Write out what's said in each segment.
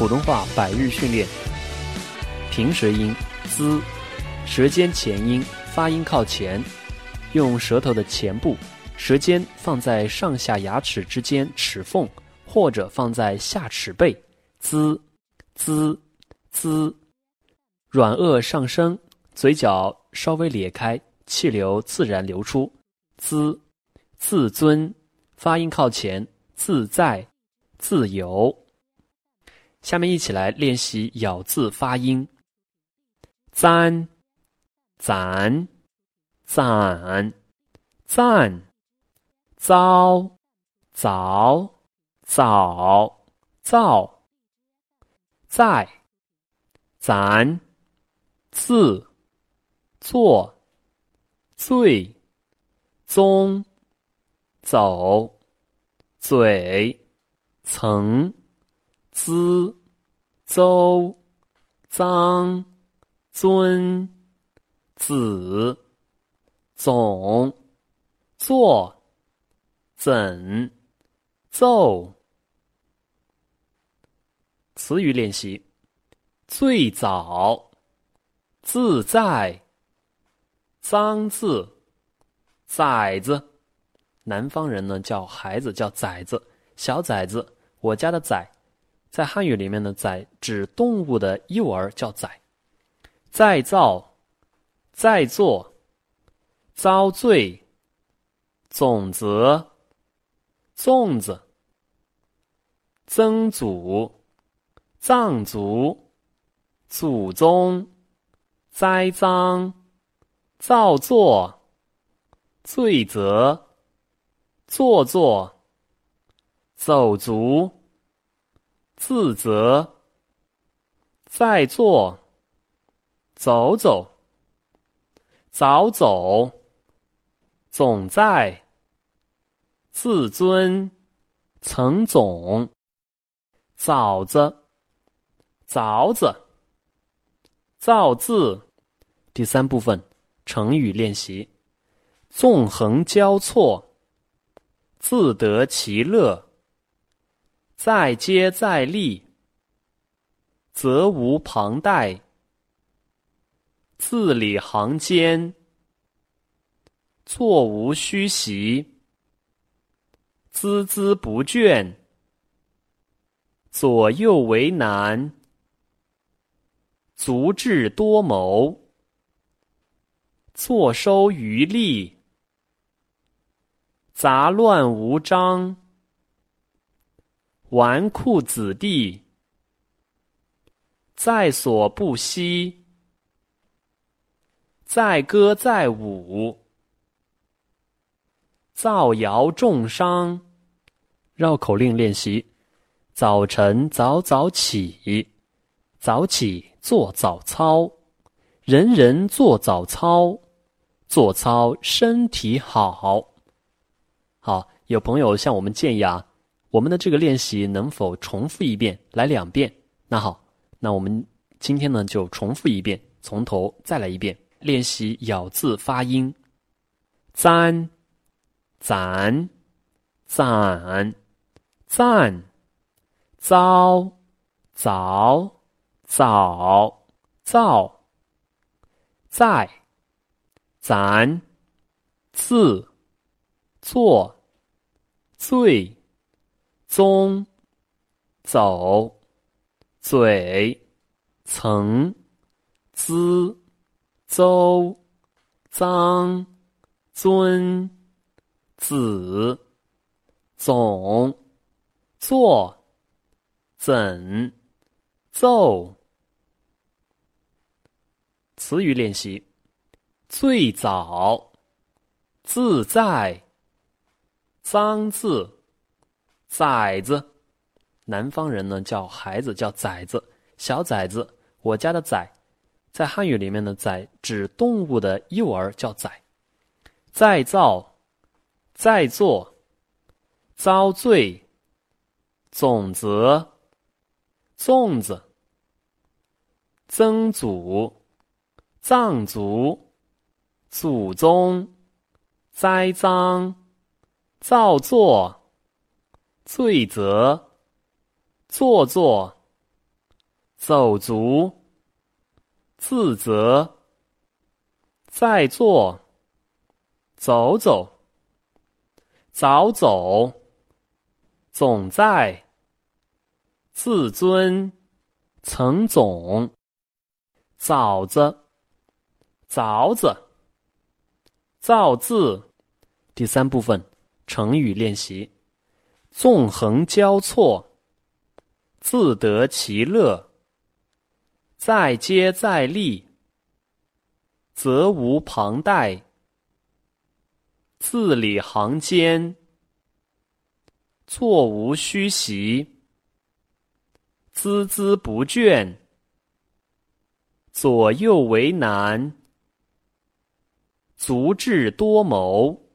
普通话百日训练。平舌音滋，舌尖前音，发音靠前，用舌头的前部，舌尖放在上下牙齿之间齿缝，或者放在下齿背，滋滋滋，软腭上升，嘴角稍微咧开，气流自然流出，滋自尊，发音靠前，自在，自由。下面一起来练习咬字发音。簪、攒、攒、赞、糟、早、早、造、在、咱、自、做、最、宗、走、嘴、曾、滋、邹、张。尊、子、总、作、怎、奏。词语练习：最早、自在、脏字、崽子。南方人呢叫孩子叫崽子，小崽子。我家的崽，在汉语里面的崽指动物的幼儿，叫崽。再造，再做，遭罪，总则，粽子，曾祖，藏族，祖宗，栽赃，造作，罪责，做作，走足，自责，在做。走走，早走，总在，自尊，曾总，枣子，枣子，造字。第三部分成语练习：纵横交错，自得其乐，再接再厉，责无旁贷。字里行间，座无虚席；孜孜不倦，左右为难；足智多谋，坐收渔利；杂乱无章，纨绔子弟；在所不惜。载歌载舞，造谣重伤。绕口令练习：早晨早早起，早起做早操，人人做早操，做操身体好。好，有朋友向我们建议啊，我们的这个练习能否重复一遍，来两遍？那好，那我们今天呢就重复一遍，从头再来一遍。练习咬字发音：簪、攒、攒、赞、糟、早、早、造、在、咱、自、做、最、宗、走、嘴、层、滋。邹、脏、尊、子、总、坐、怎、奏。词语练习：最早、自在、脏字、崽子。南方人呢叫孩子叫崽子，小崽子。我家的崽。在汉语里面呢，崽指动物的幼儿叫崽。再造、再做、遭罪、总则、粽子、曾祖、藏族、祖宗、栽赃、造作、罪责、做作、走足，自责，在做，走走，早走，总在，自尊，曾总，枣子，枣子，造字。第三部分成语练习：纵横交错，自得其乐。再接再厉，责无旁贷；字里行间，座无虚席；孜孜不倦，左右为难；足智多谋，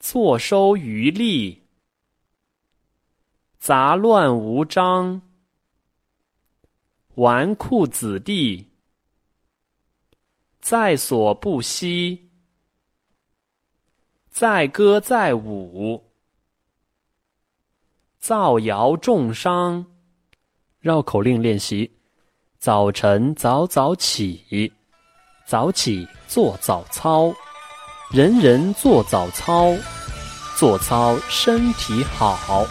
坐收渔利；杂乱无章。纨绔子弟，在所不惜；载歌载舞，造谣重伤。绕口令练习：早晨早早起，早起做早操，人人做早操，做操身体好。